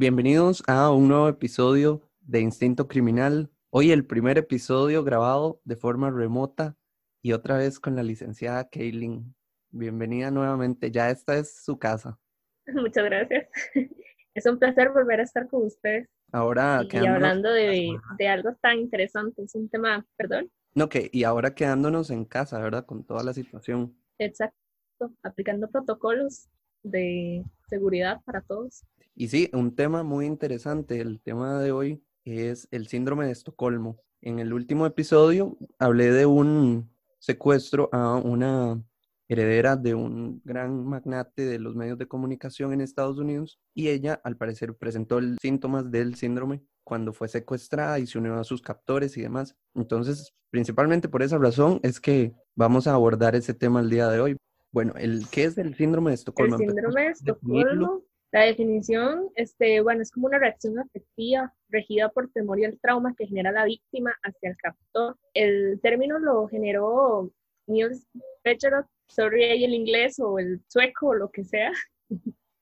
Bienvenidos a un nuevo episodio de Instinto Criminal. Hoy el primer episodio grabado de forma remota y otra vez con la licenciada Kaylin. Bienvenida nuevamente, ya esta es su casa. Muchas gracias. Es un placer volver a estar con ustedes. Ahora y hablando de, de, algo tan interesante, es un tema, perdón. No, que y ahora quedándonos en casa, ¿verdad? Con toda la situación. Exacto, aplicando protocolos de seguridad para todos. Y sí, un tema muy interesante. El tema de hoy es el síndrome de Estocolmo. En el último episodio hablé de un secuestro a una heredera de un gran magnate de los medios de comunicación en Estados Unidos y ella al parecer presentó síntomas del síndrome cuando fue secuestrada y se unió a sus captores y demás. Entonces, principalmente por esa razón es que vamos a abordar ese tema el día de hoy. Bueno, el, ¿qué es el síndrome de Estocolmo? El síndrome de Estocolmo, la definición, este, bueno, es como una reacción afectiva regida por temor y el trauma que genera la víctima hacia el captor. El término lo generó Niels Pecherot sorry ahí el inglés o el sueco o lo que sea.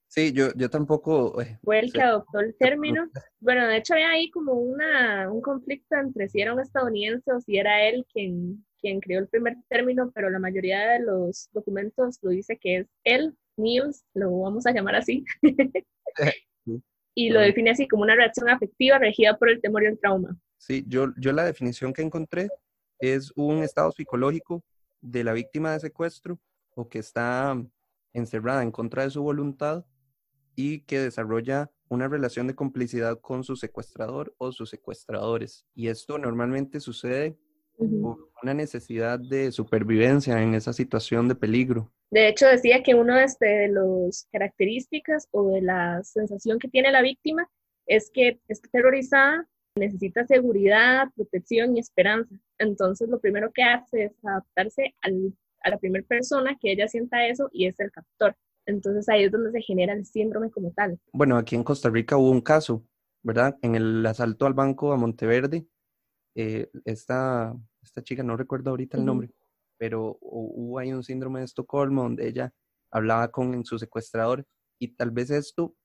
Sí, yo, yo tampoco. Eh, Fue el que adoptó el término. Bueno, de hecho había ahí como una, un conflicto entre si era un estadounidense o si era él quien, quien creó el primer término, pero la mayoría de los documentos lo dice que es él, Niels, lo vamos a llamar así. y lo define así como una reacción afectiva regida por el temor y el trauma. Sí, yo, yo la definición que encontré es un estado psicológico de la víctima de secuestro o que está encerrada en contra de su voluntad y que desarrolla una relación de complicidad con su secuestrador o sus secuestradores. Y esto normalmente sucede por una necesidad de supervivencia en esa situación de peligro. De hecho, decía que una este, de las características o de la sensación que tiene la víctima es que está terrorizada necesita seguridad, protección y esperanza. Entonces, lo primero que hace es adaptarse a la primera persona que ella sienta eso y es el captor. Entonces, ahí es donde se genera el síndrome como tal. Bueno, aquí en Costa Rica hubo un caso, ¿verdad? En el asalto al banco a Monteverde, eh, esta, esta chica, no recuerdo ahorita el nombre, pero hubo ahí un síndrome de Estocolmo donde ella hablaba con su secuestrador y tal vez esto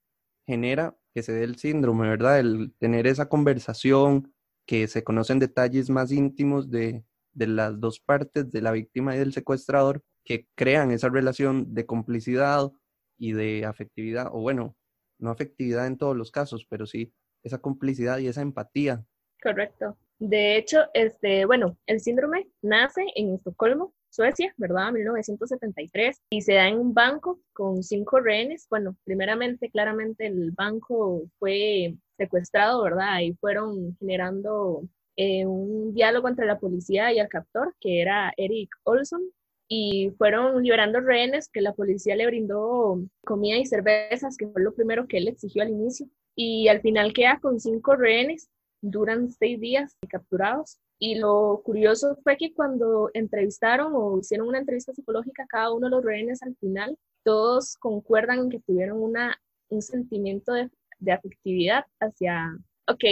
genera que se dé el síndrome, ¿verdad? El tener esa conversación, que se conocen detalles más íntimos de, de las dos partes, de la víctima y del secuestrador, que crean esa relación de complicidad y de afectividad, o bueno, no afectividad en todos los casos, pero sí esa complicidad y esa empatía. Correcto. De hecho, este, bueno, el síndrome nace en Estocolmo Suecia, ¿verdad? 1973, y se da en un banco con cinco rehenes. Bueno, primeramente, claramente el banco fue secuestrado, ¿verdad? Y fueron generando eh, un diálogo entre la policía y el captor, que era Eric Olson, y fueron liberando rehenes que la policía le brindó comida y cervezas, que fue lo primero que él exigió al inicio. Y al final queda con cinco rehenes, duran seis días capturados y lo curioso fue que cuando entrevistaron o hicieron una entrevista psicológica cada uno de los rehenes al final, todos concuerdan en que tuvieron una, un sentimiento de, de afectividad hacia, ok,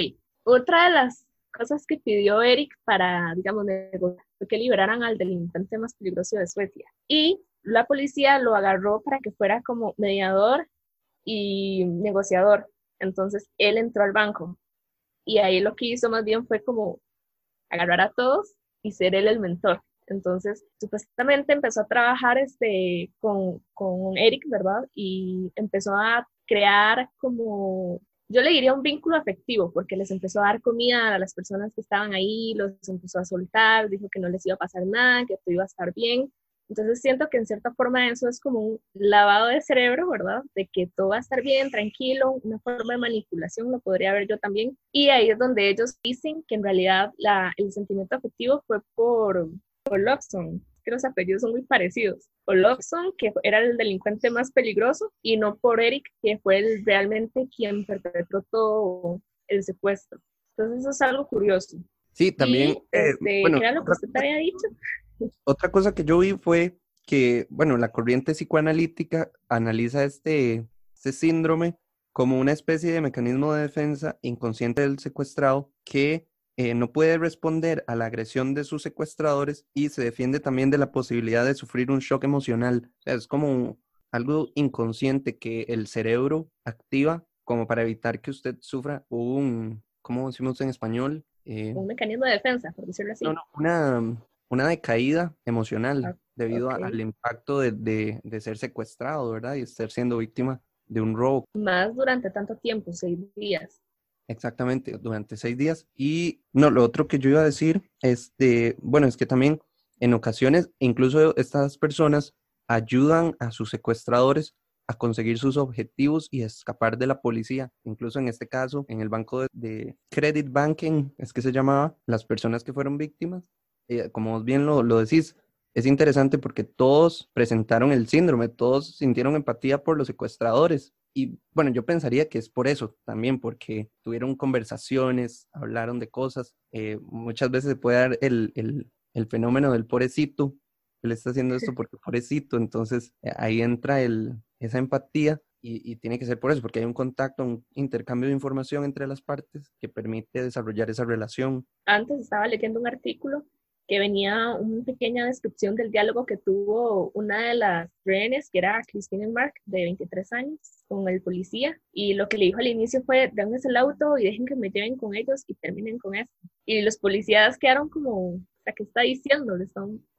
otra de las cosas que pidió Eric para, digamos, negociar fue que liberaran al delincuente más peligroso de Suecia. Y la policía lo agarró para que fuera como mediador y negociador. Entonces él entró al banco y ahí lo que hizo más bien fue como agarrar a todos y ser él el mentor. Entonces, supuestamente empezó a trabajar este, con, con Eric, ¿verdad? Y empezó a crear como, yo le diría un vínculo afectivo, porque les empezó a dar comida a las personas que estaban ahí, los empezó a soltar, dijo que no les iba a pasar nada, que todo iba a estar bien. Entonces siento que en cierta forma eso es como un lavado de cerebro, ¿verdad? De que todo va a estar bien, tranquilo, una forma de manipulación, lo podría ver yo también. Y ahí es donde ellos dicen que en realidad la, el sentimiento afectivo fue por, por Lobson, que los apellidos son muy parecidos. Por Lobson, que era el delincuente más peligroso, y no por Eric, que fue el, realmente quien perpetró todo el secuestro. Entonces eso es algo curioso. Sí, también. Eh, este, ¿Qué era lo que usted había dicho? Otra cosa que yo vi fue que, bueno, la corriente psicoanalítica analiza este, este síndrome como una especie de mecanismo de defensa inconsciente del secuestrado que eh, no puede responder a la agresión de sus secuestradores y se defiende también de la posibilidad de sufrir un shock emocional. es como algo inconsciente que el cerebro activa como para evitar que usted sufra un, ¿cómo decimos en español? Eh, un mecanismo de defensa, por decirlo así. No, no, una, una decaída emocional ah, debido al impacto de, de, de, ser secuestrado, ¿verdad? Y estar siendo víctima de un robo. Más durante tanto tiempo, seis días. Exactamente, durante seis días. Y no, lo otro que yo iba a decir, este, bueno, es que también en ocasiones, incluso estas personas ayudan a sus secuestradores a conseguir sus objetivos y escapar de la policía. Incluso en este caso, en el banco de, credit banking, es que se llamaba, las personas que fueron víctimas, como bien lo, lo decís, es interesante porque todos presentaron el síndrome, todos sintieron empatía por los secuestradores. Y bueno, yo pensaría que es por eso también, porque tuvieron conversaciones, hablaron de cosas. Eh, muchas veces se puede dar el, el, el fenómeno del pobrecito, él está haciendo esto porque pobrecito, entonces eh, ahí entra el, esa empatía y, tiene que ser por eso, porque hay un contacto, un intercambio de información entre las partes que permite desarrollar esa relación. Antes estaba leyendo un artículo que venía una pequeña descripción del diálogo que tuvo una de las rehenes, que era Christine Mark, de 23 años, con el policía, y lo que le dijo al inicio fue, denme el auto y dejen que me lleven con ellos y terminen con esto. Y los policías quedaron como, sea, ¿qué está diciendo de,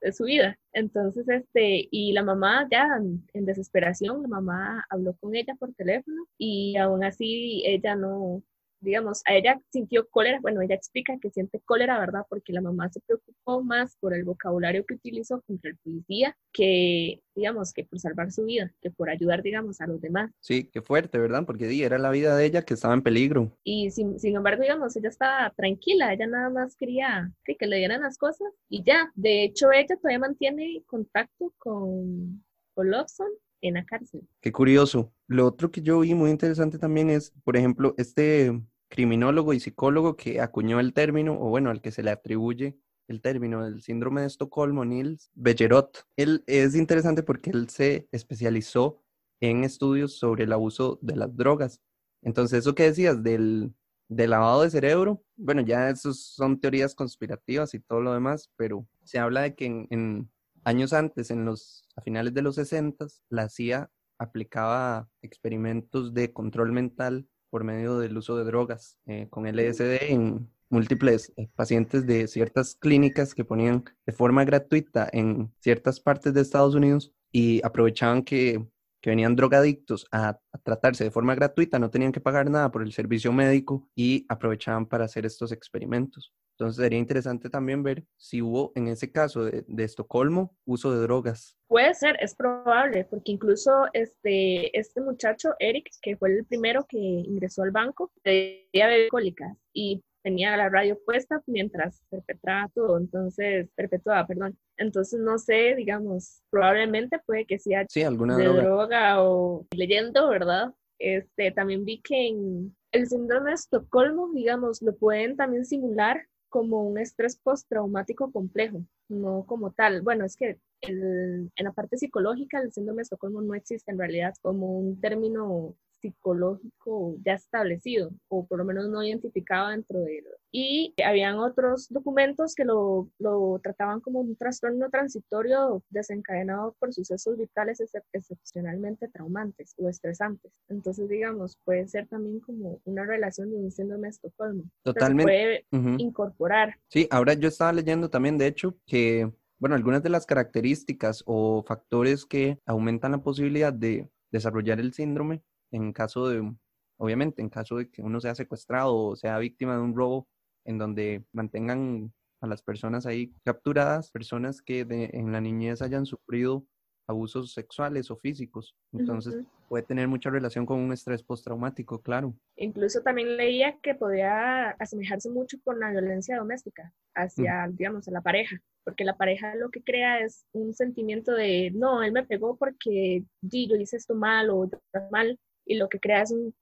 de su vida? Entonces, este, y la mamá ya en, desesperación, la mamá habló con ella por teléfono y aún así ella no, digamos, a ella sintió cólera, bueno, ella explica que siente cólera, ¿verdad? Porque la mamá se preocupó más por el vocabulario que utilizó contra el policía que, digamos, que por salvar su vida, que por ayudar, digamos, a los demás. Sí, qué fuerte, ¿verdad? Porque sí, era la vida de ella que estaba en peligro. Y sin, sin embargo, digamos, ella estaba tranquila, ella nada más quería que, que le dieran las cosas y ya. De hecho, ella todavía mantiene contacto con, con Lobson en la cárcel. Qué curioso. Lo otro que yo vi muy interesante también es, por ejemplo, este criminólogo y psicólogo que acuñó el término, o bueno, al que se le atribuye el término del síndrome de Estocolmo, Nils Bejerot. Él es interesante porque él se especializó en estudios sobre el abuso de las drogas. Entonces, eso que decías del, lavado de cerebro, bueno, ya esos son teorías conspirativas y todo lo demás, pero se habla de que en, años antes, en los, a finales de los 60, la CIA aplicaba experimentos de control mental por medio del uso de drogas eh, con LSD en múltiples eh, pacientes de ciertas clínicas que ponían de forma gratuita en ciertas partes de Estados Unidos y aprovechaban que, que venían drogadictos a, a, tratarse de forma gratuita, no tenían que pagar nada por el servicio médico y aprovechaban para hacer estos experimentos. Entonces sería interesante también ver si hubo en ese caso de, Estocolmo uso de drogas. Puede ser, es probable, porque incluso este, este muchacho, Eric, que fue el primero que ingresó al banco, tenía alcohólicas y tenía la radio puesta mientras perpetraba todo, entonces, perpetuaba, perdón. Entonces, no sé, digamos, probablemente puede que sea sí, alguna de droga. droga o leyendo, ¿verdad? Este, también vi que en el síndrome de Estocolmo, digamos, lo pueden también simular como un estrés postraumático complejo, no como tal. Bueno, es que en la parte psicológica el síndrome de Estocolmo no existe en realidad como un término psicológico ya establecido o por lo menos no identificado dentro de él. Y habían otros documentos que lo, lo trataban como un trastorno transitorio desencadenado por sucesos vitales excepcionalmente traumantes o estresantes. Entonces, digamos, puede ser también como una relación de un síndrome de Estocolmo. Totalmente. Se puede incorporar. Sí, ahora yo estaba leyendo también, de hecho, que bueno, algunas de las características o factores que aumentan la posibilidad de desarrollar el síndrome en caso de, obviamente, en caso de que uno sea secuestrado o sea víctima de un robo, en donde mantengan a las personas ahí capturadas, personas que en la niñez hayan sufrido abusos sexuales o físicos. Entonces puede tener mucha relación con un estrés postraumático, claro. Incluso también leía que podía asemejarse mucho con la violencia doméstica hacia, digamos, a la pareja, porque la pareja lo que crea es un sentimiento de, no, él me pegó porque yo hice esto mal o mal, y lo que crea es un,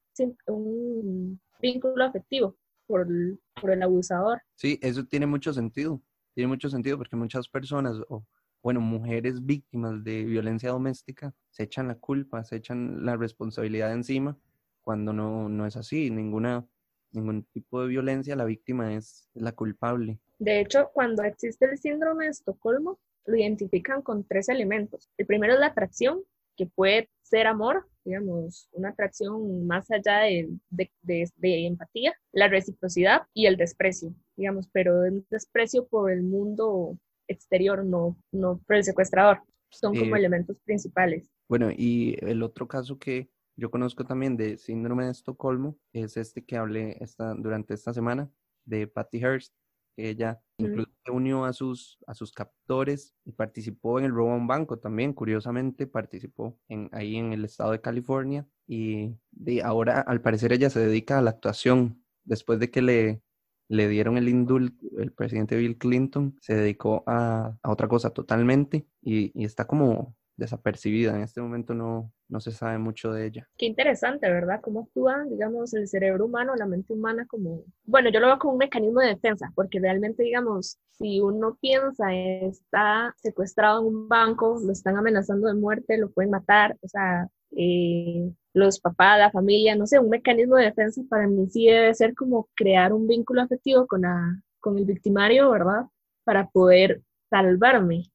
un vínculo afectivo por el, por el abusador. Sí, eso tiene mucho sentido. Tiene mucho sentido porque muchas personas, o bueno, mujeres víctimas de violencia doméstica, se echan la culpa, se echan la responsabilidad encima, cuando no, no es así. Ninguna, ningún tipo de violencia, la víctima es la culpable. De hecho, cuando existe el síndrome de Estocolmo, lo identifican con tres elementos. El primero es la atracción, que puede ser amor, digamos, una atracción más allá de, de, empatía, la reciprocidad y el desprecio, digamos, pero el desprecio por el mundo exterior, no, no por el secuestrador. Son como eh, elementos principales. Bueno, y el otro caso que yo conozco también de síndrome de Estocolmo es este que hablé esta, durante esta semana de Patty Hearst, que ella incluso unió a sus, a sus captores y participó en el robo a un banco también, curiosamente participó en, ahí en el estado de California y de ahora al parecer ella se dedica a la actuación después de que le, le dieron el indulto, el presidente Bill Clinton se dedicó a, a otra cosa totalmente y, y está como desapercibida. En este momento no, no se sabe mucho de ella. Qué interesante, ¿verdad? Cómo actúa, digamos, el cerebro humano, la mente humana como, bueno, yo lo veo como un mecanismo de defensa, porque realmente, digamos, si uno piensa está secuestrado en un banco, lo están amenazando de muerte, lo pueden matar, o sea, eh, los papás, la familia, no sé, un mecanismo de defensa para mí sí debe ser como crear un vínculo afectivo con, la, con el victimario, ¿verdad? Para poder salvarme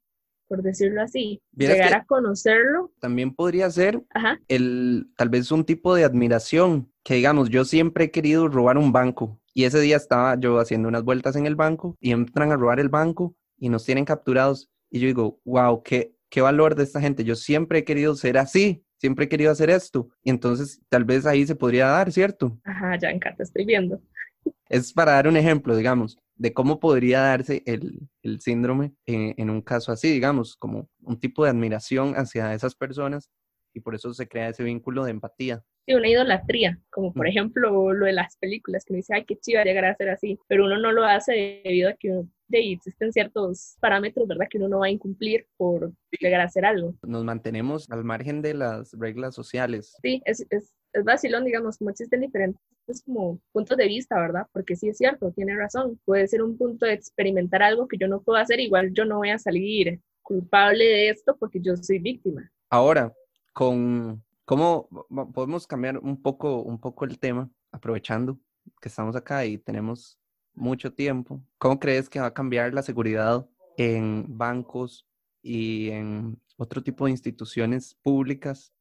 por decirlo así, llegar a conocerlo. También podría ser el tal vez un tipo de admiración, que digamos, yo siempre he querido robar un banco y ese día estaba yo haciendo unas vueltas en el banco y entran a robar el banco y nos tienen capturados y yo digo, wow, qué, qué valor de esta gente, yo siempre he querido ser así. Siempre he querido hacer esto. Y entonces tal vez ahí se podría dar, ¿cierto? Ajá, ya casa estoy viendo. Es para dar un ejemplo, digamos de cómo podría darse el, el síndrome en, un caso así, digamos, como un tipo de admiración hacia esas personas y por eso se crea ese vínculo de empatía. Sí, una idolatría, como por ejemplo lo de las películas, que uno dice, ay, qué chiva llegar a ser así, pero uno no lo hace debido a que de existen ciertos parámetros, ¿verdad?, que uno no va a incumplir por llegar a hacer algo. Nos mantenemos al margen de las reglas sociales. Sí, es, es, es vacilón, digamos, como existen diferentes como puntos de vista, ¿verdad? Porque sí es cierto, tiene razón. Puede ser un punto de experimentar algo que yo no puedo hacer, igual yo no voy a salir culpable de esto porque yo soy víctima. Ahora, con cómo podemos cambiar un poco, un poco el tema, aprovechando que estamos acá y tenemos mucho tiempo. ¿Cómo crees que va a cambiar la seguridad en bancos y en otro tipo de instituciones públicas,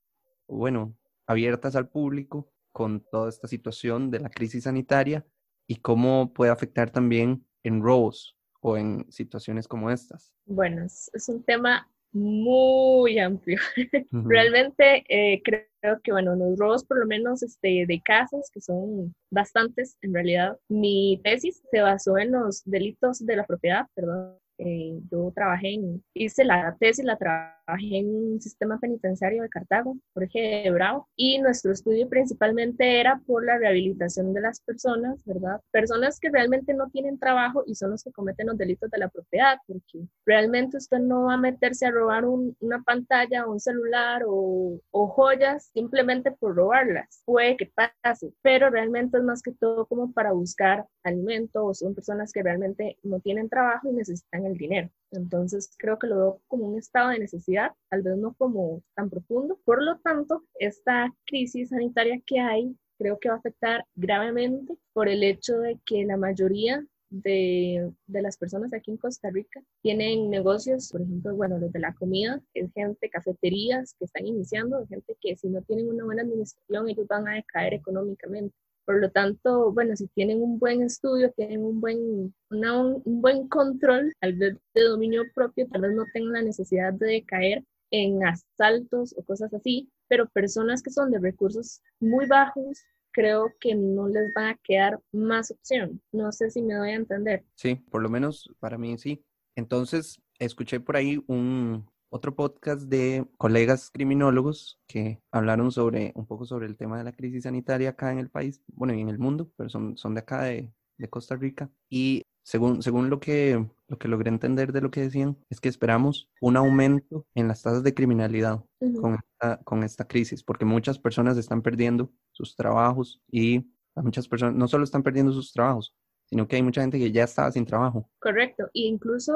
bueno, abiertas al público, con toda esta situación de la crisis sanitaria y cómo puede afectar también en robos o en situaciones como estas? Bueno, es, un tema muy amplio. Realmente eh, creo que, bueno, los robos por lo menos este, de casas, que son bastantes en realidad, mi tesis se basó en los delitos de la propiedad, perdón, eh, yo trabajé en, hice la tesis, la trabajé en un sistema penitenciario de Cartago, Jorge de Bravo, y nuestro estudio principalmente era por la rehabilitación de las personas, ¿verdad? Personas que realmente no tienen trabajo y son los que cometen los delitos de la propiedad, porque realmente usted no va a meterse a robar una pantalla un celular o, o joyas simplemente por robarlas. Puede que pase, pero realmente es más que todo como para buscar alimento o son personas que realmente no tienen trabajo y necesitan el dinero. Entonces creo que lo veo como un estado de necesidad, tal vez no como tan profundo. Por lo tanto, esta crisis sanitaria que hay creo que va a afectar gravemente por el hecho de que la mayoría de, de, las personas aquí en Costa Rica tienen negocios, por ejemplo, bueno, los de la comida, es gente, cafeterías que están iniciando, gente que si no tienen una buena administración, ellos van a decaer económicamente. Por lo tanto, bueno, si tienen un buen estudio, tienen un buen, un, buen control, tal vez de dominio propio, tal vez no tengan la necesidad de caer en asaltos o cosas así, pero personas que son de recursos muy bajos, creo que no les va a quedar más opción. No sé si me doy a entender. Sí, por lo menos para mí sí. Entonces, escuché por ahí un, otro podcast de colegas criminólogos que hablaron sobre un poco sobre el tema de la crisis sanitaria acá en el país, bueno, y en el mundo, pero son, son de acá de, de Costa Rica. Y según, según lo, que, lo que logré entender de lo que decían, es que esperamos un aumento en las tasas de criminalidad con, esta, con esta crisis, porque muchas personas están perdiendo sus trabajos y muchas personas no solo están perdiendo sus trabajos, sino que hay mucha gente que ya estaba sin trabajo. Correcto, y incluso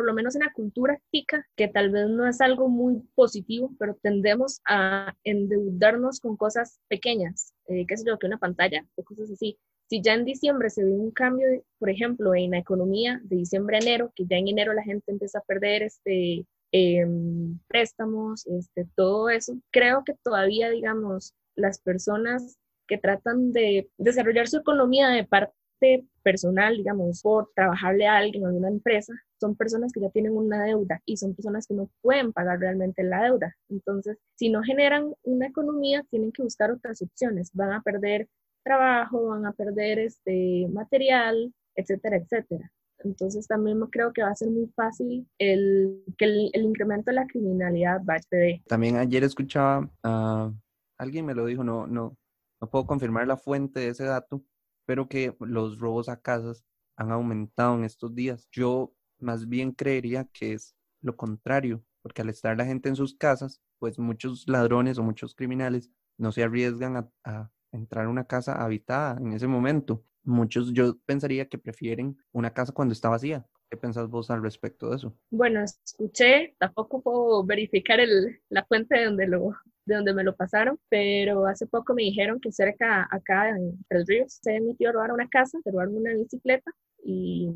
por lo menos en la cultura tica, que tal vez no es algo muy positivo, pero tendemos a endeudarnos con cosas pequeñas, eh, qué sé yo, que una pantalla o cosas así. Si ya en diciembre se ve un cambio, por ejemplo, en la economía de diciembre a enero, que ya en enero la gente empieza a perder este, em, préstamos, este, todo eso. Creo que todavía, digamos, las personas que tratan de desarrollar su economía de parte personal, digamos, por trabajarle a alguien en una empresa, son personas que ya tienen una deuda y son personas que no pueden pagar realmente la deuda. Entonces, si no generan una economía, tienen que buscar otras opciones. Van a perder trabajo, van a perder este material, etcétera, etcétera. Entonces también creo que va a ser muy fácil el, que el, incremento de la criminalidad va a. También ayer escuchaba, a alguien me lo dijo, no, no, no puedo confirmar la fuente de ese dato, pero que los robos a casas han aumentado en estos días. Yo más bien creería que es lo contrario, porque al estar la gente en sus casas, pues muchos ladrones o muchos criminales no se arriesgan a, entrar a una casa habitada en ese momento. Muchos, yo pensaría que prefieren una casa cuando está vacía. ¿Qué pensás vos al respecto de eso? Bueno, escuché, tampoco puedo verificar el, la fuente de donde, lo, de donde me lo pasaron, pero hace poco me dijeron que cerca acá en Tres Ríos se emitió a robar una casa, se robaron una bicicleta y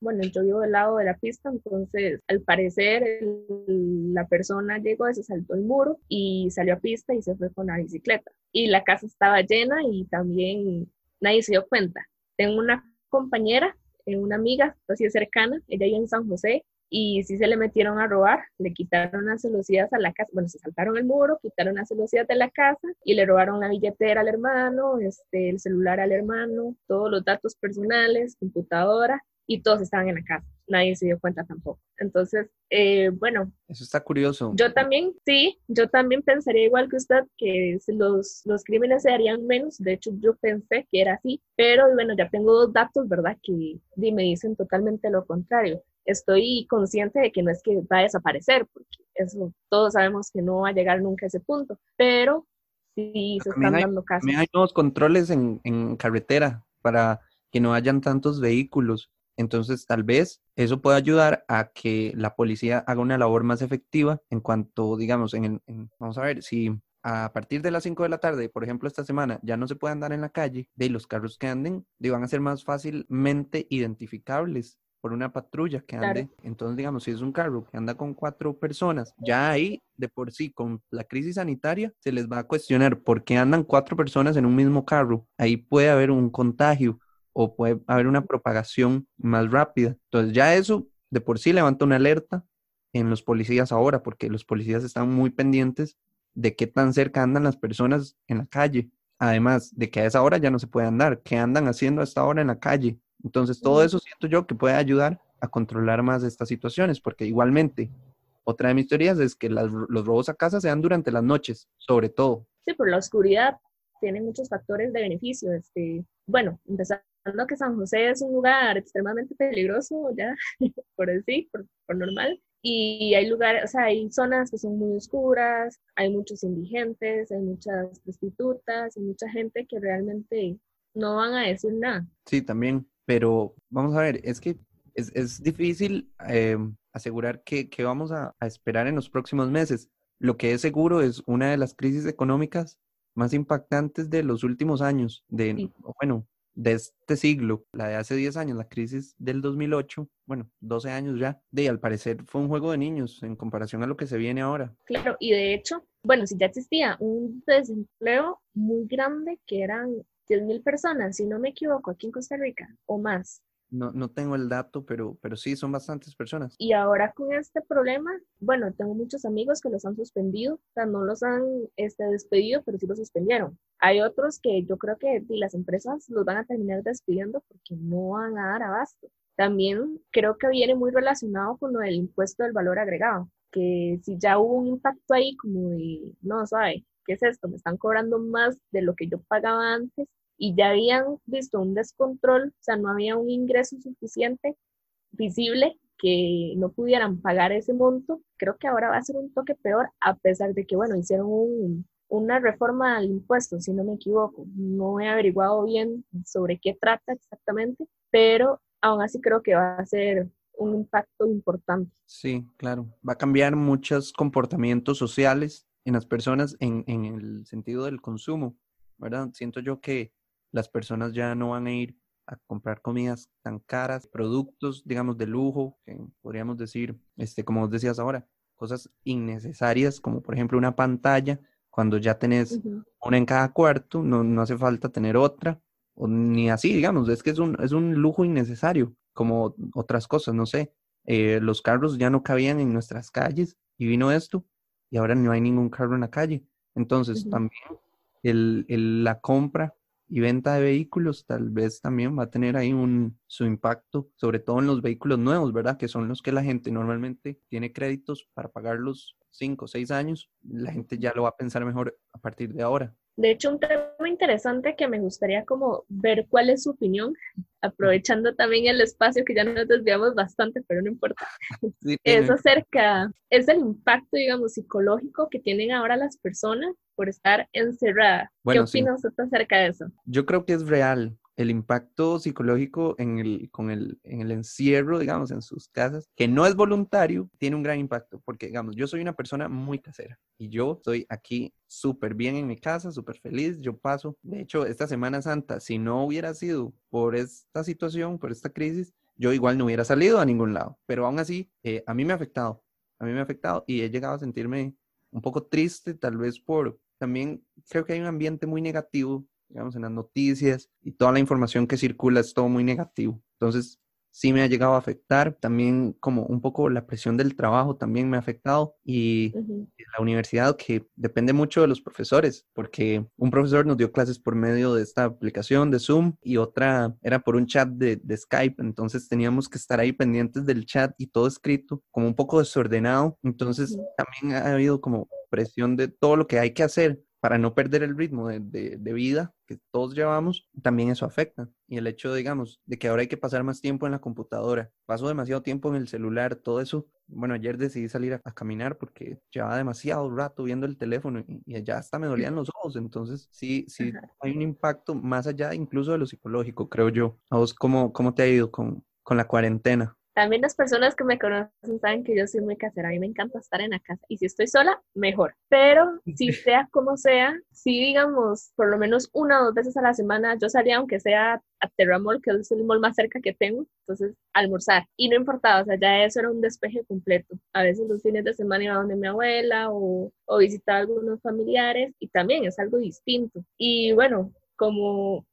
bueno, yo vivo del lado de la pista, entonces al parecer la persona llegó, se saltó el muro y salió a pista y se fue con la bicicleta. Y la casa estaba llena y también nadie se dio cuenta. Tengo una compañera, eh, una amiga, así cercana, ella vive en San José y sí se le metieron a robar, le quitaron las celosías a la casa, bueno, se saltaron el muro, quitaron las celosías de la casa y le robaron la billetera al hermano, este, el celular al hermano, todos los datos personales, computadora y todos estaban en la casa. Nadie se dio cuenta tampoco. Entonces, eh, bueno. Eso está curioso. Yo también, sí, yo también pensaría igual que usted que los, los crímenes se harían menos. De hecho, yo pensé que era así, pero bueno, ya tengo dos datos, ¿verdad? Que me dicen totalmente lo contrario. Estoy consciente de que no es que va a desaparecer, porque eso todos sabemos que no va a llegar nunca a ese punto, pero sí se están dando casos. Hay nuevos controles en, en carretera para que no hayan tantos vehículos entonces, tal vez eso pueda ayudar a que la policía haga una labor más efectiva en cuanto, digamos, en, vamos a ver, si a partir de las 5 de la tarde, por ejemplo, esta semana, ya no se puede andar en la calle, de los carros que anden, van a ser más fácilmente identificables por una patrulla que ande. Entonces, digamos, si es un carro que anda con cuatro personas, ya ahí, de por sí, con la crisis sanitaria, se les va a cuestionar por qué andan cuatro personas en un mismo carro. Ahí puede haber un contagio o puede haber una propagación más rápida. Entonces ya eso de por sí levanta una alerta en los policías ahora, porque los policías están muy pendientes de qué tan cerca andan las personas en la calle. Además de que a esa hora ya no se puede andar, qué andan haciendo a esta hora en la calle. Entonces todo eso siento yo que puede ayudar a controlar más estas situaciones, porque igualmente otra de mis teorías es que los robos a casa se dan durante las noches, sobre todo. Sí, por la oscuridad tiene muchos factores de beneficio. Este, bueno, empezando que San José es un lugar extremadamente peligroso, ya, por decir, por, por normal. Y hay lugares, o sea, hay zonas que son muy oscuras, hay muchos indigentes, hay muchas prostitutas, hay mucha gente que realmente no van a decir nada. Sí, también, pero vamos a ver, es que es, es difícil eh, asegurar que, que vamos a, a, esperar en los próximos meses. Lo que es seguro es una de las crisis económicas más impactantes de los últimos años, de, bueno, de este siglo, la de hace 10 años, la crisis del 2008, bueno, 12 años ya, de al parecer fue un juego de niños en comparación a lo que se viene ahora. Claro, y de hecho, bueno, si ya existía un desempleo muy grande que eran 10.000 personas, si no me equivoco, aquí en Costa Rica, o más, no, no tengo el dato, pero, pero sí, son bastantes personas. Y ahora con este problema, bueno, tengo muchos amigos que los han suspendido, o sea, no los han este, despedido, pero sí los suspendieron. Hay otros que yo creo que las empresas los van a terminar despidiendo porque no van a dar abasto. También creo que viene muy relacionado con lo del impuesto del valor agregado, que si ya hubo un impacto ahí como de, no, sabe, ¿qué es esto? Me están cobrando más de lo que yo pagaba antes y ya habían visto un descontrol, o sea, no había un ingreso suficiente visible que no pudieran pagar ese monto, creo que ahora va a ser un toque peor, a pesar de que, bueno, hicieron una reforma al impuesto, si no me equivoco. No he averiguado bien sobre qué trata exactamente, pero aún así creo que va a ser un impacto importante. Sí, claro. Va a cambiar muchos comportamientos sociales en las personas en, en el sentido del consumo, ¿verdad? Siento yo que las personas ya no van a ir a comprar comidas tan caras, productos, digamos, de lujo, que podríamos decir, este, como vos decías ahora, cosas innecesarias, como por ejemplo una pantalla, cuando ya tenés una en cada cuarto, no, no hace falta tener otra, o ni así, digamos, es que es un, es un lujo innecesario, como otras cosas, no sé, eh, los carros ya no cabían en nuestras calles y vino esto y ahora no hay ningún carro en la calle. Entonces también el, el, la compra y venta de vehículos tal vez también va a tener ahí un, su impacto, sobre todo en los vehículos nuevos, ¿verdad? Que son los que la gente normalmente tiene créditos para pagarlos cinco o seis años. La gente ya lo va a pensar mejor a partir de ahora. De hecho, un tema interesante que me gustaría como ver cuál es su opinión, aprovechando también el espacio que ya nos desviamos bastante, pero no importa, es acerca, es el impacto, digamos, psicológico que tienen ahora las personas por estar encerradas. ¿Qué opinas acerca de eso? Yo creo que es real el impacto psicológico en el, con el, en el encierro, digamos, en sus casas, que no es voluntario, tiene un gran impacto, porque, digamos, yo soy una persona muy casera y yo estoy aquí súper bien en mi casa, súper feliz, yo paso, de hecho, esta Semana Santa, si no hubiera sido por esta situación, por esta crisis, yo igual no hubiera salido a ningún lado, pero aún así, eh, a mí me ha afectado, a mí me ha afectado y he llegado a sentirme un poco triste, tal vez por, también creo que hay un ambiente muy negativo digamos, en las noticias y toda la información que circula es todo muy negativo. Entonces, sí me ha llegado a afectar. También como un poco la presión del trabajo también me ha afectado y la universidad que depende mucho de los profesores, porque un profesor nos dio clases por medio de esta aplicación de Zoom y otra era por un chat de, de Skype. Entonces teníamos que estar ahí pendientes del chat y todo escrito como un poco desordenado. Entonces también ha habido como presión de todo lo que hay que hacer para no perder el ritmo de, vida que todos llevamos, también eso afecta. Y el hecho, digamos, de que ahora hay que pasar más tiempo en la computadora, paso demasiado tiempo en el celular, todo eso. Bueno, ayer decidí salir a, caminar porque llevaba demasiado rato viendo el teléfono y, ya hasta me dolían los ojos. Entonces, sí, sí, hay un impacto más allá incluso de lo psicológico, creo yo. ¿A vos cómo, cómo te ha ido con, con la cuarentena? También las personas que me conocen saben que yo soy muy casera, a mí me encanta estar en la casa y si estoy sola, mejor. Pero si sea como sea, si digamos por lo menos una o dos veces a la semana yo salía, aunque sea a Terramol, que es el mall más cerca que tengo, entonces almorzar. Y no importaba, o sea, ya eso era un despeje completo. A veces los fines de semana iba donde mi abuela o, o visitaba a algunos familiares y también es algo distinto. Y bueno, como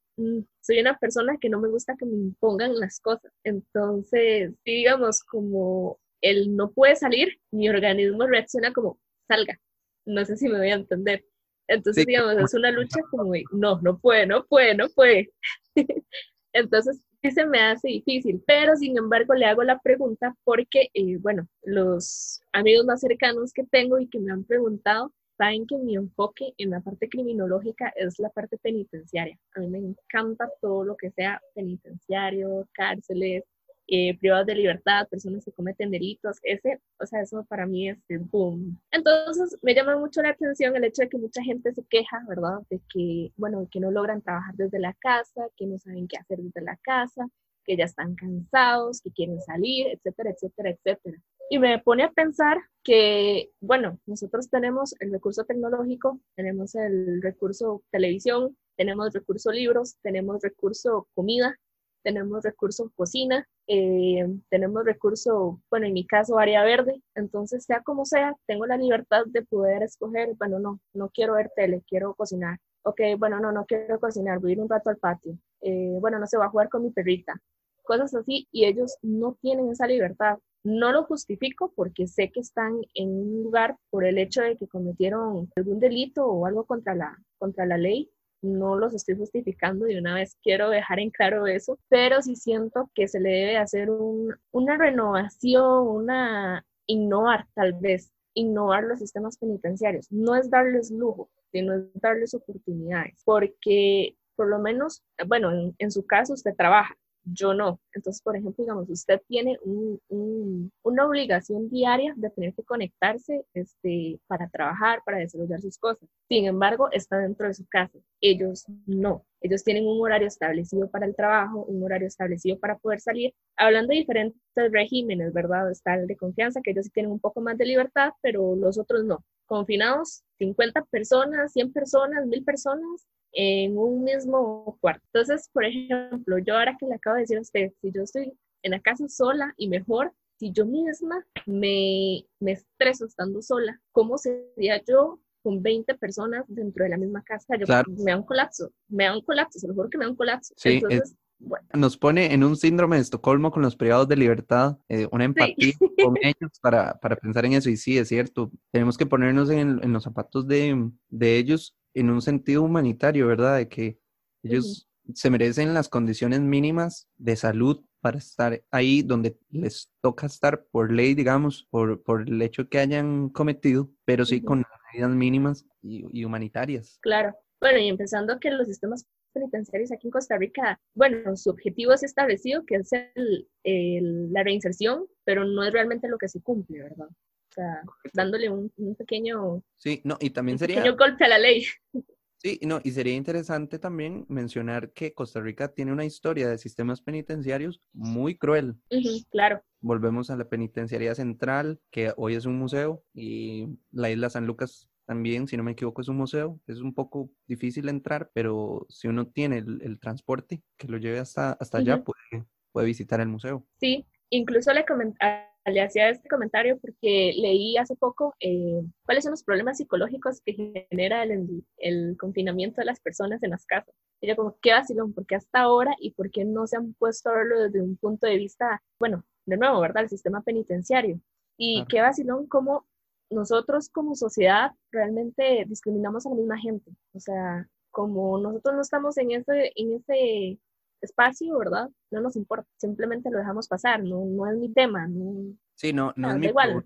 soy una persona que no me gusta que me impongan las cosas. Entonces, digamos, como él no puede salir, mi organismo reacciona como, salga. No sé si me voy a entender. Entonces, digamos, es una lucha como, no, no puede, no puede, no puede. Entonces, sí se me hace difícil, pero sin embargo le hago la pregunta porque, eh, bueno, los amigos más cercanos que tengo y que me han preguntado, saben que mi enfoque en la parte criminológica es la parte penitenciaria. A mí me encanta todo lo que sea penitenciario, cárceles, eh, privados de libertad, personas que cometen delitos, ese, o sea, eso para mí es el boom. Entonces, me llama mucho la atención el hecho de que mucha gente se queja, ¿verdad? De que, bueno, que no logran trabajar desde la casa, que no saben qué hacer desde la casa, que ya están cansados, que quieren salir, etcétera, etcétera, etcétera. Y me pone a pensar que, bueno, nosotros tenemos el recurso tecnológico, tenemos el recurso televisión, tenemos recurso libros, tenemos recurso comida, tenemos recurso cocina, eh, tenemos recurso, bueno, en mi caso, área verde. Entonces, sea como sea, tengo la libertad de poder escoger, bueno, no, no quiero ver tele, quiero cocinar. Ok, bueno, no, no quiero cocinar, voy a ir un rato al patio. Eh, bueno, no se va a jugar con mi perrita. Cosas así, y ellos no tienen esa libertad. No lo justifico porque sé que están en un lugar por el hecho de que cometieron algún delito o algo contra la, contra la ley. No los estoy justificando y una vez quiero dejar en claro eso, pero sí siento que se le debe hacer una renovación, una innovar tal vez, innovar los sistemas penitenciarios. No es darles lujo, sino es darles oportunidades, porque por lo menos, bueno, en su caso usted trabaja, yo no. Entonces, por ejemplo, digamos, usted tiene una obligación diaria de tener que conectarse este, para trabajar, para desarrollar sus cosas. Sin embargo, está dentro de su casa. Ellos no. Ellos tienen un horario establecido para el trabajo, un horario establecido para poder salir. Hablando de diferentes regímenes, ¿verdad? Está el de confianza, que ellos sí tienen un poco más de libertad, pero los otros no. Confinados, 50 personas, 100 personas, 1000 personas, en un mismo cuarto. Entonces, por ejemplo, yo ahora que le acabo de decir a usted, si yo estoy en la casa sola y mejor, si yo misma me, me estreso estando sola, ¿cómo sería yo con 20 personas dentro de la misma casa? Yo, Me da un colapso, me da un colapso, se lo juro que me da un colapso. Entonces, bueno. Nos pone en un síndrome de Estocolmo con los privados de libertad, eh, una empatía con ellos para, para, pensar en eso. Y sí, es cierto, tenemos que ponernos en, en los zapatos de, de, ellos en un sentido humanitario, ¿verdad? De que ellos se merecen las condiciones mínimas de salud para estar ahí donde les toca estar por ley, digamos, por, por el hecho que hayan cometido, pero sí con medidas mínimas y, y humanitarias. Claro. Bueno, y empezando que los sistemas penitenciarios aquí en Costa Rica, bueno, su objetivo es establecido, que es el, la reinserción, pero no es realmente lo que se cumple, ¿verdad? Sea, dándole un, pequeño... Sí, no, y también sería... pequeño golpe a la ley. Sí, no, y sería interesante también mencionar que Costa Rica tiene una historia de sistemas penitenciarios muy cruel. claro. Volvemos a la penitenciaría central, que hoy es un museo, y la isla San Lucas también, si no me equivoco, es un museo. Es un poco difícil entrar, pero si uno tiene el, transporte que lo lleve hasta, hasta allá, puede, puede visitar el museo. Sí, incluso le, le hacía este comentario porque leí hace poco eh, cuáles son los problemas psicológicos que genera el, el, confinamiento de las personas en las casas. Yo como, qué vacilón, porque hasta ahora y por qué no se han puesto a verlo desde un punto de vista, bueno, de nuevo, ¿verdad? El sistema penitenciario. Y qué vacilón cómo nosotros como sociedad realmente discriminamos a la misma gente. O sea, como nosotros no estamos en ese, en ese espacio, ¿verdad? No nos importa, simplemente lo dejamos pasar, no, no es mi tema. No, sí, no, no es mi igual.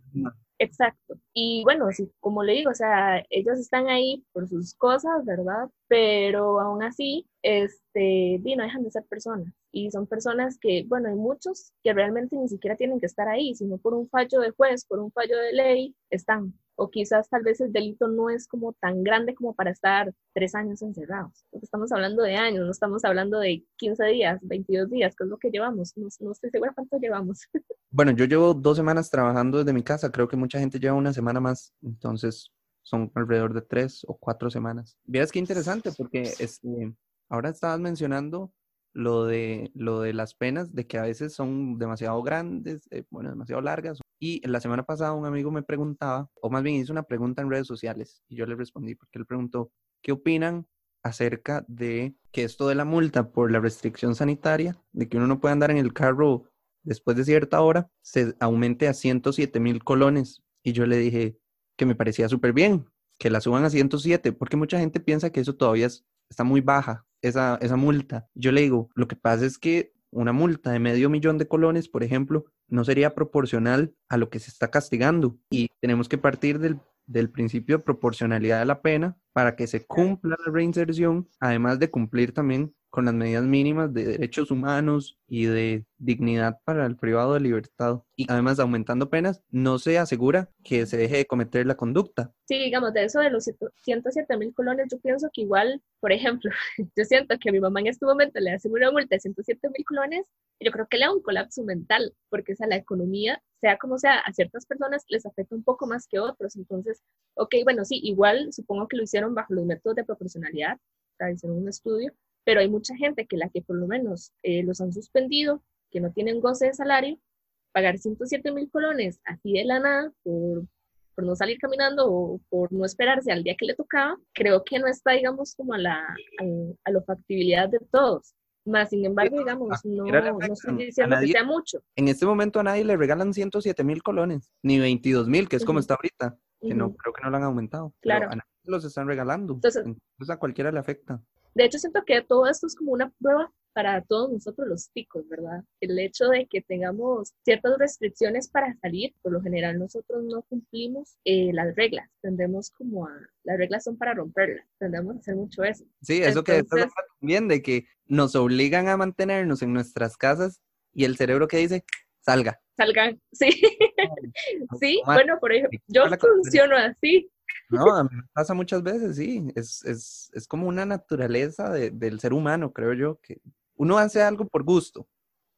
Exacto. Y bueno, sí, como le digo, o sea, ellos están ahí por sus cosas, ¿verdad? Pero aún así, este, no dejan de ser personas. Y son personas que, bueno, hay muchos que realmente ni siquiera tienen que estar ahí, sino por un fallo de juez, por un fallo de ley, están o quizás tal vez el delito no es como tan grande como para estar tres años encerrados. estamos hablando de años, no estamos hablando de 15 días, 22 días, que es lo que llevamos. No, no estoy segura cuánto llevamos. Bueno, yo llevo dos semanas trabajando desde mi casa, creo que mucha gente lleva una semana más, entonces son alrededor de tres o cuatro semanas. Vieras qué interesante, porque este, ahora estabas mencionando lo de, lo de las penas, de que a veces son demasiado grandes, eh, bueno, demasiado largas. Y la semana pasada un amigo me preguntaba, o más bien hizo una pregunta en redes sociales, y yo le respondí porque él preguntó, ¿qué opinan acerca de que esto de la multa por la restricción sanitaria, de que uno no puede andar en el carro después de cierta hora, se aumente a 107 mil colones? Y yo le dije que me parecía súper bien, que la suban a 107, porque mucha gente piensa que eso todavía está muy baja, esa, esa multa. Yo le digo, lo que pasa es que una multa de medio millón de colones, por ejemplo, no sería proporcional a lo que se está castigando. Y tenemos que partir del, del principio de proporcionalidad de la pena para que se cumpla la reinserción, además de cumplir también con las medidas mínimas de derechos humanos y de dignidad para el privado de libertad. Y además, aumentando penas, no se asegura que se deje de cometer la conducta. Sí, digamos, de eso de los 107 mil colones, yo pienso que igual, por ejemplo, yo siento que a mi mamá en este momento le hace una multa de 107 mil colones, y yo creo que le da un colapso mental, porque esa la economía, sea como sea, a ciertas personas les afecta un poco más que otros. Entonces, ok, bueno, sí, igual supongo que lo hicieron bajo los métodos de proporcionalidad, o sea, hicieron un estudio, pero hay mucha gente que la que por lo menos eh, los han suspendido, que no tienen goce de salario, pagar 107 mil colones así de la nada por, por, no salir caminando o por no esperarse al día que le tocaba, creo que no está, digamos, como a la, a, la factibilidad de todos. Más, sin embargo, digamos, no, no estoy diciendo que sea mucho. En este momento a nadie le regalan 107 mil colones, ni 22 mil, que es como está ahorita, que no, creo que no lo han aumentado. Claro. a nadie los están regalando. Entonces, Entonces a cualquiera le afecta. De hecho, siento que todo esto es como una prueba para todos nosotros los ticos, ¿verdad? El hecho de que tengamos ciertas restricciones para salir, por lo general nosotros no cumplimos eh, las reglas, tendemos como a, las reglas son para romperlas, tendemos a hacer mucho eso. Sí, eso que estás también, de que nos obligan a mantenernos en nuestras casas y el cerebro que dice, salga. Salgan, sí. sí, bueno, por ejemplo, yo funciono así. No, a mí me pasa muchas veces, sí. Es, es, es como una naturaleza de, del ser humano, creo yo, que uno hace algo por gusto,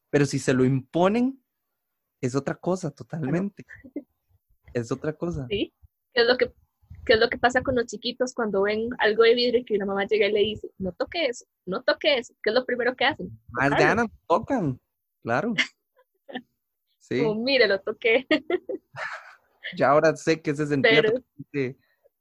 pero si se lo imponen, es otra cosa totalmente. Es otra cosa. Sí, ¿Qué es lo que ¿Qué es lo que pasa con los chiquitos cuando ven algo de vidrio y que una mamá llega y le dice, no toque eso, no toque eso? ¿Qué es lo primero que hacen? Más ganas, tocan, claro. Sí. Como, mire, lo toqué. ya ahora sé que se sentía Pero-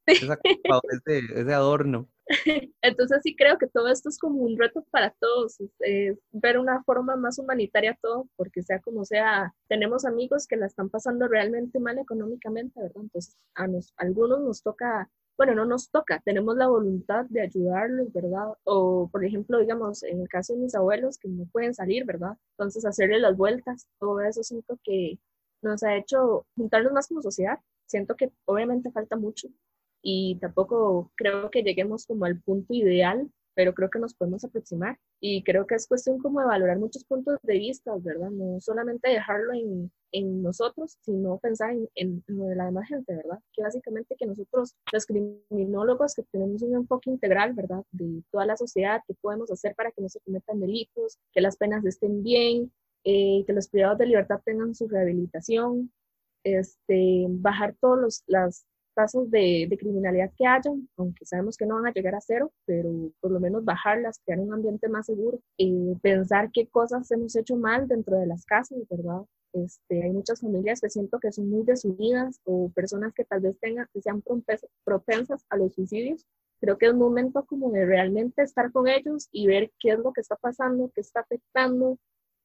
ese, ese adorno. Entonces sí creo que todo esto es como un reto para todos, es, es ver una forma más humanitaria todo, porque sea como sea, tenemos amigos que la están pasando realmente mal económicamente, ¿verdad? Entonces a, nos, a algunos nos toca, bueno, no nos toca, tenemos la voluntad de ayudarlos, ¿verdad? O por ejemplo, digamos, en el caso de mis abuelos que no pueden salir, ¿verdad? Entonces hacerle las vueltas, todo eso siento que nos ha hecho juntarnos más como sociedad. Siento que obviamente falta mucho, y tampoco creo que lleguemos como al punto ideal, pero creo que nos podemos aproximar y creo que es cuestión como de valorar muchos puntos de vista, ¿verdad? No solamente dejarlo en, en nosotros, sino pensar en, en, en la demás gente, ¿verdad? Que básicamente que nosotros, los criminólogos, que tenemos un enfoque integral, ¿verdad? De toda la sociedad, qué podemos hacer para que no se cometan delitos, que las penas estén bien, eh, que los privados de libertad tengan su rehabilitación, este, bajar todos los, las casos de, de, criminalidad que hayan, aunque sabemos que no van a llegar a cero, pero por lo menos bajarlas, crear un ambiente más seguro, eh, pensar qué cosas hemos hecho mal dentro de las casas, ¿verdad? Este, hay muchas familias que siento que son muy desunidas o personas que tal vez tengan, que sean propensas a los suicidios. Creo que es un momento como de realmente estar con ellos y ver qué es lo que está pasando, qué está afectando,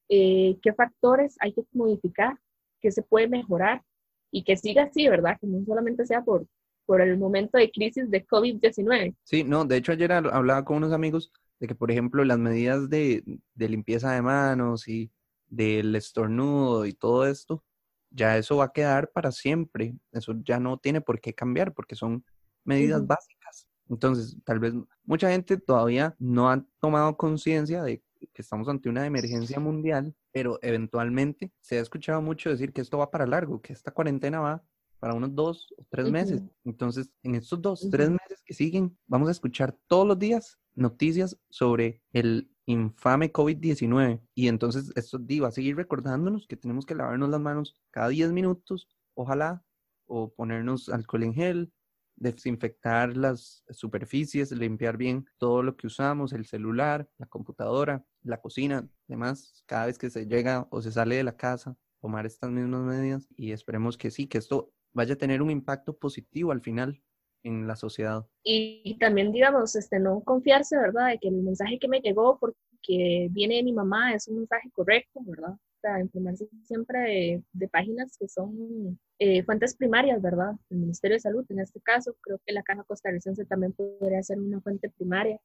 eh, qué factores hay que modificar, qué se puede mejorar y que siga así, ¿verdad? Que no solamente sea por, por el momento de crisis de COVID-19. Sí, no, de hecho ayer hablaba con unos amigos de que, por ejemplo, las medidas de, de limpieza de manos y del estornudo y todo esto, ya eso va a quedar para siempre. Eso ya no tiene por qué cambiar porque son medidas uh -huh. básicas. Entonces, tal vez mucha gente todavía no ha tomado conciencia de que estamos ante una emergencia mundial, pero eventualmente se ha escuchado mucho decir que esto va para largo, que esta cuarentena va para unos dos o tres uh -huh. meses. Entonces, en estos dos, uh -huh. tres meses que siguen, vamos a escuchar todos los días noticias sobre el infame COVID-19. Y entonces esto va a seguir recordándonos que tenemos que lavarnos las manos cada 10 minutos, ojalá, o ponernos alcohol en gel, desinfectar las superficies, limpiar bien todo lo que usamos, el celular, la computadora, la cocina, demás, cada vez que se llega o se sale de la casa, tomar estas mismas medidas y esperemos que sí, que esto vaya a tener un impacto positivo al final en la sociedad. Y, y también, digamos, este, no confiarse, ¿verdad?, de que el mensaje que me llegó porque viene de mi mamá es un mensaje correcto, ¿verdad? Sea, informarse siempre de, de páginas que son eh, fuentes primarias, ¿verdad? El Ministerio de Salud, en este caso, creo que la Caja Costarricense también podría ser una fuente primaria,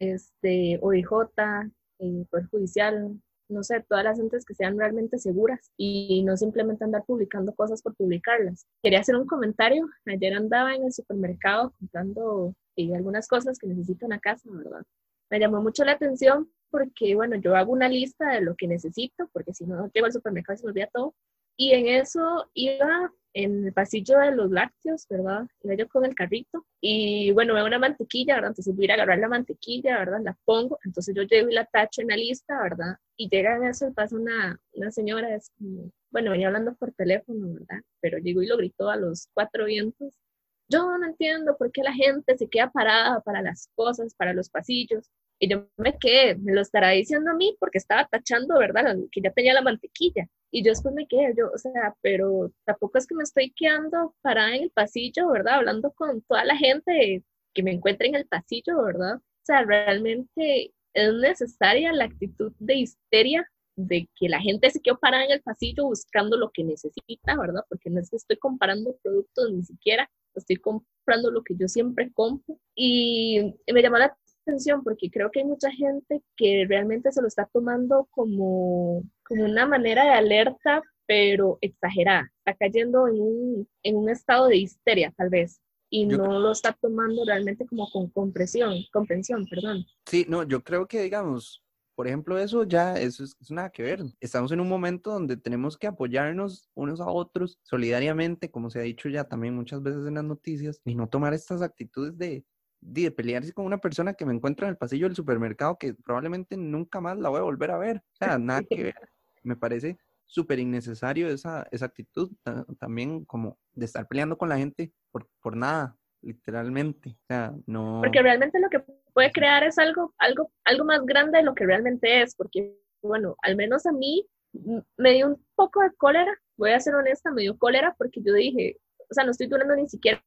este, OIJ, eh, Poder Judicial, no sé, todas las entes que sean realmente seguras y no simplemente andar publicando cosas por publicarlas. Quería hacer un comentario. Ayer andaba en el supermercado comprando eh, algunas cosas que necesito en la casa, ¿verdad? Me llamó mucho la atención porque, bueno, yo hago una lista de lo que necesito, porque si no llego al supermercado y se me olvida todo. Y en eso iba en el pasillo de los lácteos, ¿verdad? Iba yo con el carrito y bueno, veo una mantequilla, ¿verdad? Entonces voy a agarrar la mantequilla, ¿verdad? La pongo, entonces yo llego y la tacho en la lista, ¿verdad? Y llega en eso y pasa una, una señora, es como, bueno, venía hablando por teléfono, ¿verdad? Pero llegó y lo gritó a los cuatro vientos. Yo no entiendo por qué la gente se queda parada para las cosas, para los pasillos. Y yo me quedé, me lo estará diciendo a mí porque estaba tachando, ¿verdad? Que ya tenía la mantequilla. Y yo después me quedé, yo, o sea, pero tampoco es que me estoy quedando parada en el pasillo, ¿verdad? Hablando con toda la gente que me encuentre en el pasillo, ¿verdad? O sea, realmente es necesaria la actitud de histeria de que la gente se quedó parada en el pasillo buscando lo que necesita, ¿verdad? Porque no es que estoy comparando productos ni siquiera, estoy comprando lo que yo siempre compro. Y me llamó la atención porque creo que hay mucha gente que realmente se lo está tomando como, como una manera de alerta, pero exagerada. Está cayendo en un, en un estado de histeria, tal vez. Y yo no lo está tomando realmente como con comprensión, comprensión, perdón. Sí, no, yo creo que, digamos, por ejemplo, eso ya, eso es, es, nada que ver. Estamos en un momento donde tenemos que apoyarnos unos a otros solidariamente, como se ha dicho ya también muchas veces en las noticias, y no tomar estas actitudes de, de pelearse con una persona que me encuentra en el pasillo del supermercado que probablemente nunca más la voy a volver a ver. O sea, nada que ver. Me parece súper innecesario esa, esa actitud también como de estar peleando con la gente por, por nada, literalmente. O sea, no... Porque realmente lo que puede crear es algo, algo, algo más grande de lo que realmente es, porque, bueno, al menos a mí me dio un poco de cólera, voy a ser honesta, me dio cólera porque yo dije, o sea, no estoy durando ni siquiera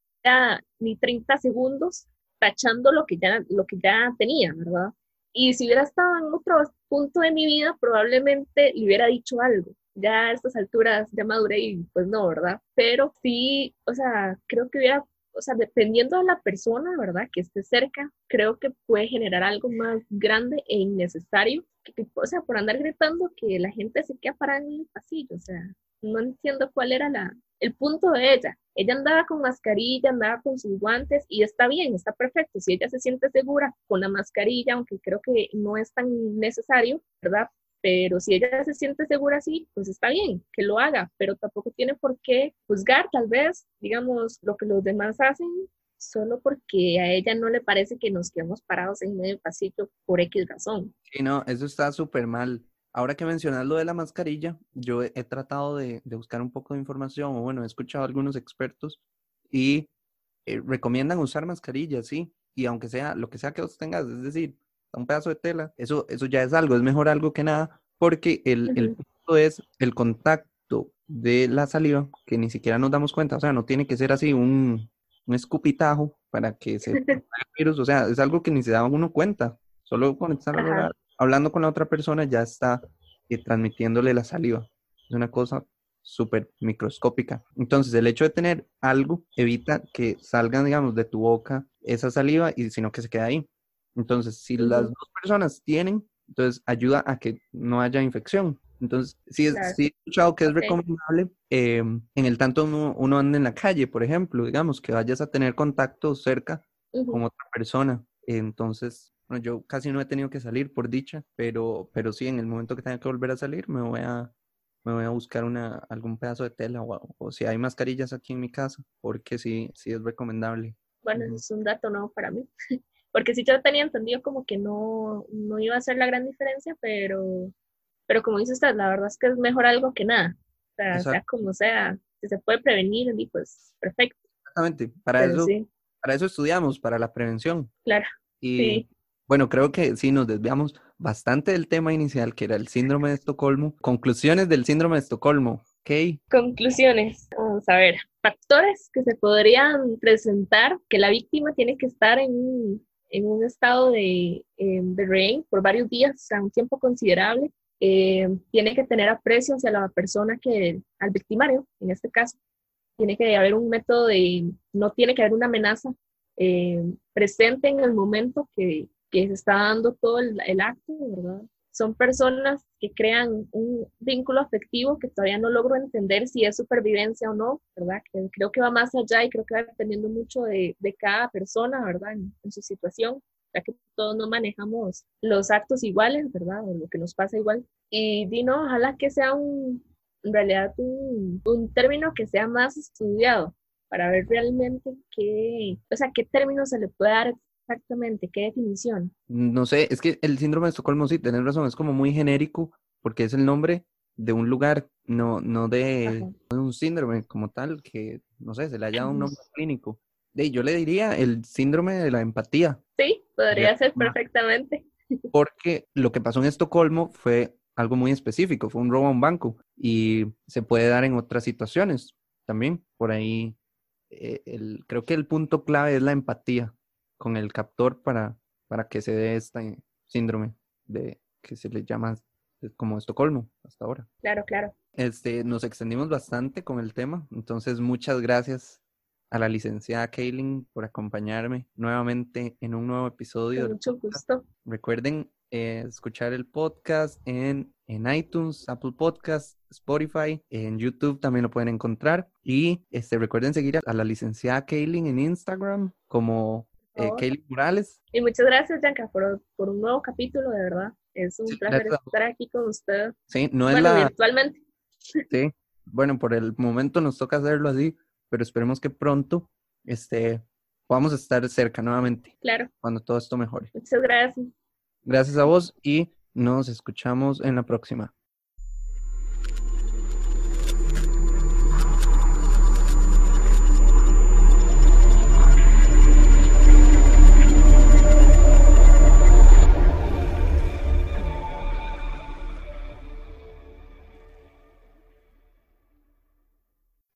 ni 30 segundos tachando lo que ya, lo que ya tenía, ¿verdad? Y si hubiera estado en otro punto de mi vida, probablemente le hubiera dicho algo. Ya a estas alturas ya maduré y pues no, ¿verdad? Pero sí, o sea, creo que hubiera, o sea, dependiendo de la persona, ¿verdad? Que esté cerca, creo que puede generar algo más grande e innecesario. Que, o sea, por andar gritando que la gente se queda parada en el pasillo, o sea, no entiendo cuál era la, el punto de ella. Ella andaba con mascarilla, andaba con sus guantes y está bien, está perfecto. Si ella se siente segura con la mascarilla, aunque creo que no es tan necesario, ¿verdad? Pero si ella se siente segura así, pues está bien, que lo haga, pero tampoco tiene por qué juzgar tal vez, digamos, lo que los demás hacen solo porque a ella no le parece que nos quedemos parados en medio pasillo por X razón. Sí, no, eso está súper mal. Ahora que mencionas lo de la mascarilla, yo he, tratado de, buscar un poco de información, o bueno, he escuchado a algunos expertos y eh, recomiendan usar mascarilla, sí, y aunque sea lo que sea que vos tengas, es decir, un pedazo de tela, eso, eso ya es algo, es mejor algo que nada, porque el, el punto es el contacto de la saliva, que ni siquiera nos damos cuenta, o sea, no tiene que ser así un, un escupitajo para que se el virus, o sea, es algo que ni se da uno cuenta, solo con estar hablando con la otra persona ya está eh, transmitiéndole la saliva. Es una cosa súper microscópica. Entonces, el hecho de tener algo evita que salgan, digamos, de tu boca esa saliva y sino que se quede ahí. Entonces, si las dos personas tienen, entonces ayuda a que no haya infección. Entonces, sí, he escuchado que es recomendable em, en el tanto uno, uno anda en la calle, por ejemplo, digamos, que vayas a tener contacto cerca con otra persona. Entonces, bueno, yo casi no he tenido que salir por dicha, pero, pero sí, en el momento que tenga que volver a salir, me voy a, me voy a buscar una, algún pedazo de tela o, si hay mascarillas aquí en mi casa, porque sí, sí es recomendable. Bueno, es un dato nuevo para mí, porque sí yo tenía entendido como que no, no iba a ser la gran diferencia, pero, pero como dice usted, la verdad es que es mejor algo que nada. O sea, sea como sea, si se puede prevenir, pues perfecto. Exactamente, para eso, para eso estudiamos, para la prevención. Claro. Y, sí. Bueno, creo que sí nos desviamos bastante del tema inicial, que era el síndrome de Estocolmo. Conclusiones del síndrome de Estocolmo. ¿ok? Conclusiones. Vamos a ver. Factores que se podrían presentar que la víctima tiene que estar en un, en un estado de, eh, de por varios días, o sea, un tiempo considerable. Eh, tiene que tener aprecio hacia la persona que, al victimario, en este caso. Tiene que haber un método de, no tiene que haber una amenaza eh, presente en el momento que, que se está dando todo el, acto, ¿verdad? Son personas que crean un vínculo afectivo que todavía no logro entender si es supervivencia o no, ¿verdad? creo que va más allá y creo que va dependiendo mucho de, de cada persona, ¿verdad? En, su situación, ya que todos no manejamos los actos iguales, ¿verdad? O lo que nos pasa igual. Y Dino, ojalá que sea un, en realidad un, un término que sea más estudiado para ver realmente qué, o sea, qué término se le puede dar Exactamente, ¿qué definición? No sé, es que el síndrome de Estocolmo, sí, tenés razón, es como muy genérico porque es el nombre de un lugar, no, no de, un síndrome como tal, que, no sé, se le haya dado un nombre clínico. De, yo le diría el síndrome de la empatía. Sí, podría ser perfectamente. Porque lo que pasó en Estocolmo fue algo muy específico, fue un robo a un banco y se puede dar en otras situaciones también. Por ahí, eh, el, creo que el punto clave es la empatía con el captor para, para que se dé este síndrome de que se le llama como Estocolmo hasta ahora. Claro, claro. Este, nos extendimos bastante con el tema, entonces muchas gracias a la licenciada Kaylin por acompañarme nuevamente en un nuevo episodio. Con mucho gusto. Recuerden eh, escuchar el podcast en, en iTunes, Apple Podcast, Spotify, en YouTube también lo pueden encontrar. Y este, recuerden seguir a la licenciada Kaylin en Instagram como eh, Morales. Y muchas gracias, Yanka, por, por, un nuevo capítulo, de verdad. Es un placer estar aquí con usted. Sí, no es bueno, virtualmente. Sí, bueno, por el momento nos toca hacerlo así, pero esperemos que pronto este, podamos estar cerca nuevamente. Claro. Cuando todo esto mejore. Muchas gracias. Gracias a vos y nos escuchamos en la próxima.